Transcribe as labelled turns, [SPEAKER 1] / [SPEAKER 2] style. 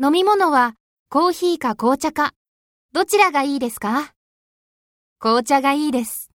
[SPEAKER 1] 飲み物はコーヒーか紅茶か、どちらがいいですか？紅茶がいいです。